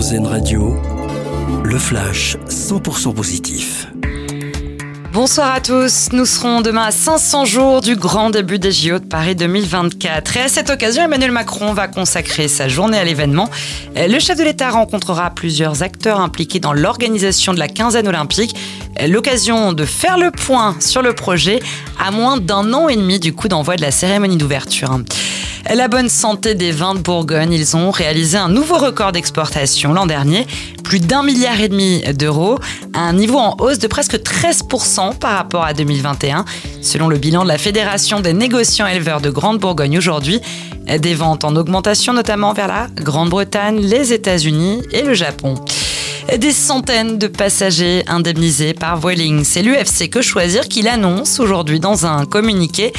Radio, le flash 100% positif. Bonsoir à tous. Nous serons demain à 500 jours du grand début des JO de Paris 2024. Et à cette occasion, Emmanuel Macron va consacrer sa journée à l'événement. Le chef de l'État rencontrera plusieurs acteurs impliqués dans l'organisation de la quinzaine olympique. L'occasion de faire le point sur le projet à moins d'un an et demi du coup d'envoi de la cérémonie d'ouverture. La bonne santé des vins de Bourgogne, ils ont réalisé un nouveau record d'exportation l'an dernier, plus d'un milliard et demi d'euros, un niveau en hausse de presque 13% par rapport à 2021, selon le bilan de la Fédération des négociants éleveurs de Grande-Bourgogne aujourd'hui. Des ventes en augmentation notamment vers la Grande-Bretagne, les États-Unis et le Japon des centaines de passagers indemnisés par Vueling. C'est l'UFC Que Choisir qui l'annonce aujourd'hui dans un communiqué.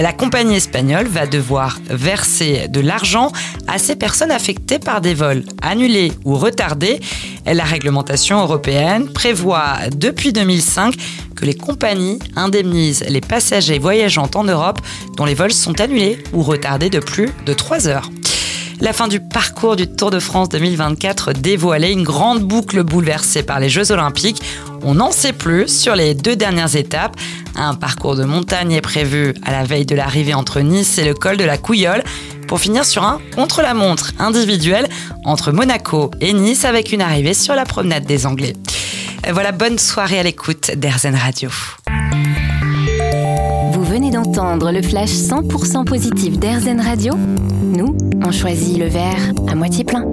La compagnie espagnole va devoir verser de l'argent à ces personnes affectées par des vols annulés ou retardés. La réglementation européenne prévoit depuis 2005 que les compagnies indemnisent les passagers voyageant en Europe dont les vols sont annulés ou retardés de plus de 3 heures. La fin du parcours du Tour de France 2024 dévoilait une grande boucle bouleversée par les Jeux Olympiques. On n'en sait plus sur les deux dernières étapes. Un parcours de montagne est prévu à la veille de l'arrivée entre Nice et le col de la Couillole pour finir sur un contre-la-montre individuel entre Monaco et Nice avec une arrivée sur la promenade des Anglais. Voilà, bonne soirée à l'écoute d'Airzen Radio. Vous venez d'entendre le flash 100% positif d'Airzen Radio Nous, on choisit le verre à moitié plein.